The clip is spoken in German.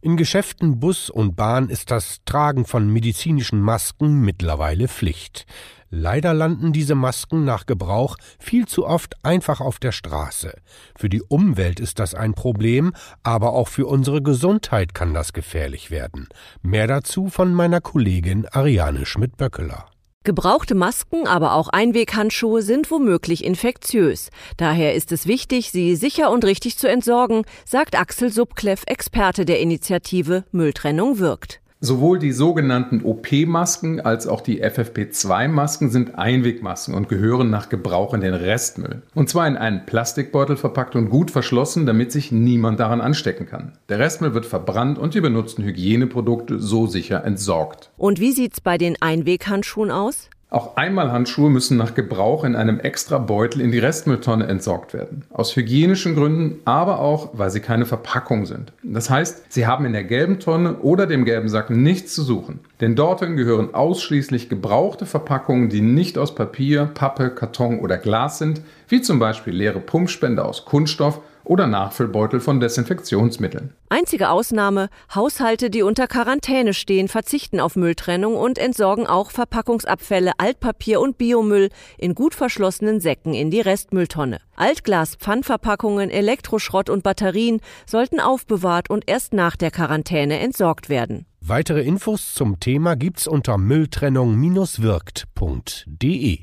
In Geschäften, Bus und Bahn ist das Tragen von medizinischen Masken mittlerweile Pflicht. Leider landen diese Masken nach Gebrauch viel zu oft einfach auf der Straße. Für die Umwelt ist das ein Problem, aber auch für unsere Gesundheit kann das gefährlich werden. Mehr dazu von meiner Kollegin Ariane Schmidt-Böckeler. Gebrauchte Masken, aber auch Einweghandschuhe sind womöglich infektiös. Daher ist es wichtig, sie sicher und richtig zu entsorgen, sagt Axel Subkleff, Experte der Initiative Mülltrennung wirkt. Sowohl die sogenannten OP-Masken als auch die FFP2-Masken sind Einwegmasken und gehören nach Gebrauch in den Restmüll. Und zwar in einen Plastikbeutel verpackt und gut verschlossen, damit sich niemand daran anstecken kann. Der Restmüll wird verbrannt und die benutzten Hygieneprodukte so sicher entsorgt. Und wie sieht's bei den Einweghandschuhen aus? Auch Einmalhandschuhe müssen nach Gebrauch in einem extra Beutel in die Restmülltonne entsorgt werden. Aus hygienischen Gründen, aber auch, weil sie keine Verpackung sind. Das heißt, sie haben in der gelben Tonne oder dem gelben Sack nichts zu suchen. Denn dorthin gehören ausschließlich gebrauchte Verpackungen, die nicht aus Papier, Pappe, Karton oder Glas sind, wie zum Beispiel leere Pumpspender aus Kunststoff oder Nachfüllbeutel von Desinfektionsmitteln. Einzige Ausnahme, Haushalte, die unter Quarantäne stehen, verzichten auf Mülltrennung und entsorgen auch Verpackungsabfälle, Altpapier und Biomüll in gut verschlossenen Säcken in die Restmülltonne. Altglas, Pfandverpackungen, Elektroschrott und Batterien sollten aufbewahrt und erst nach der Quarantäne entsorgt werden. Weitere Infos zum Thema gibt's unter mülltrennung-wirkt.de.